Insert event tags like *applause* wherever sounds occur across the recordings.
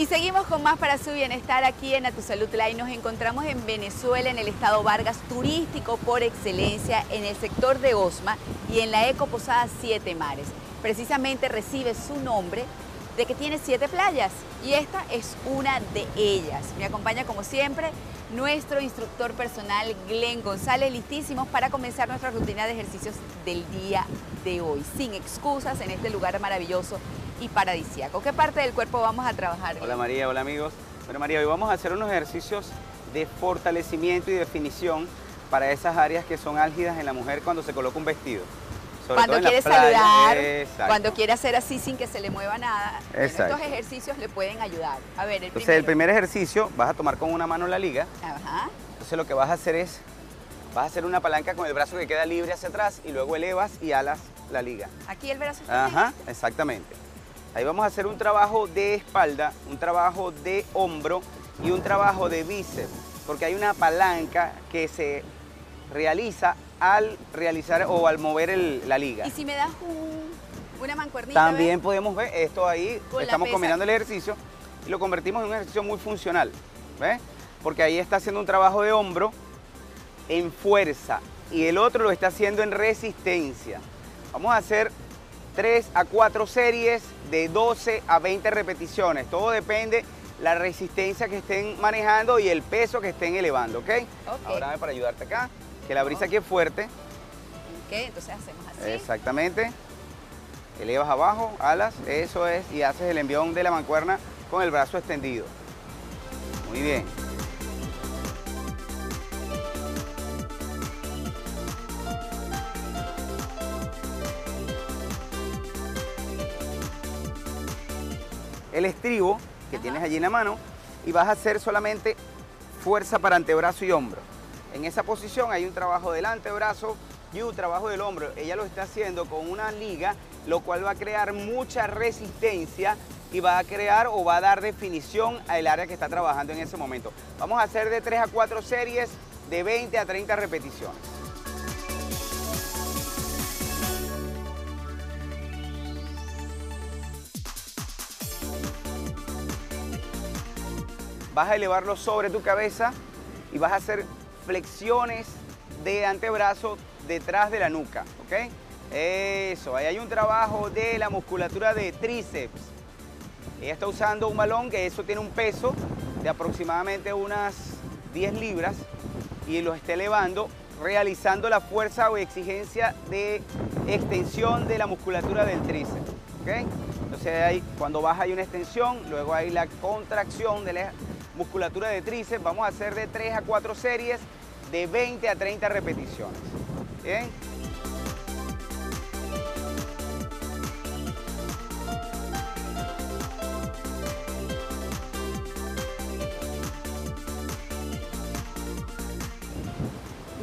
Y seguimos con más para su bienestar aquí en A Tu Live. Nos encontramos en Venezuela, en el estado Vargas, turístico por excelencia, en el sector de Osma y en la Eco Posada Siete Mares. Precisamente recibe su nombre de que tiene siete playas y esta es una de ellas. Me acompaña como siempre nuestro instructor personal Glenn González, listísimos para comenzar nuestra rutina de ejercicios del día de hoy, sin excusas en este lugar maravilloso y paradisíaco. ¿Qué parte del cuerpo vamos a trabajar? Hola María, hola amigos. Bueno María, hoy vamos a hacer unos ejercicios de fortalecimiento y definición para esas áreas que son álgidas en la mujer cuando se coloca un vestido. cuando quiere saludar, cuando quiere hacer así sin que se le mueva nada. estos ejercicios le pueden ayudar. A ver, el Entonces el primer ejercicio vas a tomar con una mano la liga. Ajá. Entonces lo que vas a hacer es, vas a hacer una palanca con el brazo que queda libre hacia atrás y luego elevas y alas la liga. Aquí el brazo está Ajá, exactamente. Ahí vamos a hacer un trabajo de espalda, un trabajo de hombro y un trabajo de bíceps, porque hay una palanca que se realiza al realizar o al mover la liga. ¿Y si me das una mancuernita? También podemos ver esto ahí, estamos combinando el ejercicio y lo convertimos en un ejercicio muy funcional, ¿ves? Porque ahí está haciendo un trabajo de hombro en fuerza y el otro lo está haciendo en resistencia. Vamos a hacer 3 a 4 series de 12 a 20 repeticiones. Todo depende la resistencia que estén manejando y el peso que estén elevando, ¿ok? okay. Ahora para ayudarte acá, que la brisa aquí es fuerte. Ok, entonces hacemos así. Exactamente. Elevas abajo, alas, eso es, y haces el envión de la mancuerna con el brazo extendido. Muy bien. El estribo que tienes allí en la mano y vas a hacer solamente fuerza para antebrazo y hombro. En esa posición hay un trabajo del antebrazo y un trabajo del hombro. Ella lo está haciendo con una liga, lo cual va a crear mucha resistencia y va a crear o va a dar definición al área que está trabajando en ese momento. Vamos a hacer de 3 a 4 series de 20 a 30 repeticiones. Vas a elevarlo sobre tu cabeza y vas a hacer flexiones de antebrazo detrás de la nuca, ¿ok? Eso, ahí hay un trabajo de la musculatura de tríceps. Ella está usando un balón que eso tiene un peso de aproximadamente unas 10 libras y lo está elevando realizando la fuerza o exigencia de extensión de la musculatura del tríceps. ¿ok? Entonces ahí, cuando baja hay una extensión, luego hay la contracción de la musculatura de tríceps, vamos a hacer de 3 a 4 series de 20 a 30 repeticiones. ¿Bien?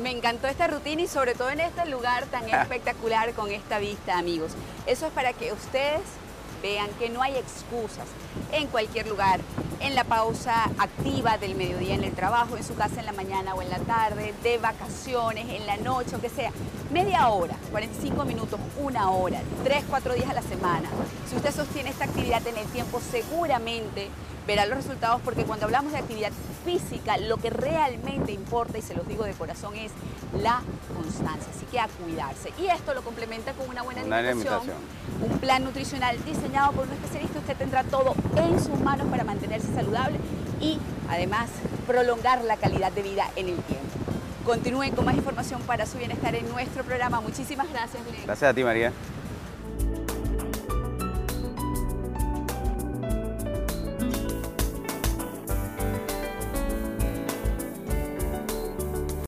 Me encantó esta rutina y sobre todo en este lugar tan *laughs* espectacular con esta vista, amigos. Eso es para que ustedes vean que no hay excusas en cualquier lugar, en la pausa activa del mediodía en el trabajo, en su casa en la mañana o en la tarde, de vacaciones, en la noche, o que sea. Media hora, 45 minutos, una hora, tres, cuatro días a la semana. Si usted sostiene esta actividad en el tiempo, seguramente verá los resultados porque cuando hablamos de actividad física, lo que realmente importa, y se los digo de corazón, es la constancia. Así que a cuidarse. Y esto lo complementa con una buena alimentación, un plan nutricional diseñado por un especialista. Usted tendrá todo en sus manos para mantenerse saludable y además prolongar la calidad de vida en el tiempo. Continúen con más información para su bienestar en nuestro programa. Muchísimas gracias, Gracias a ti, María.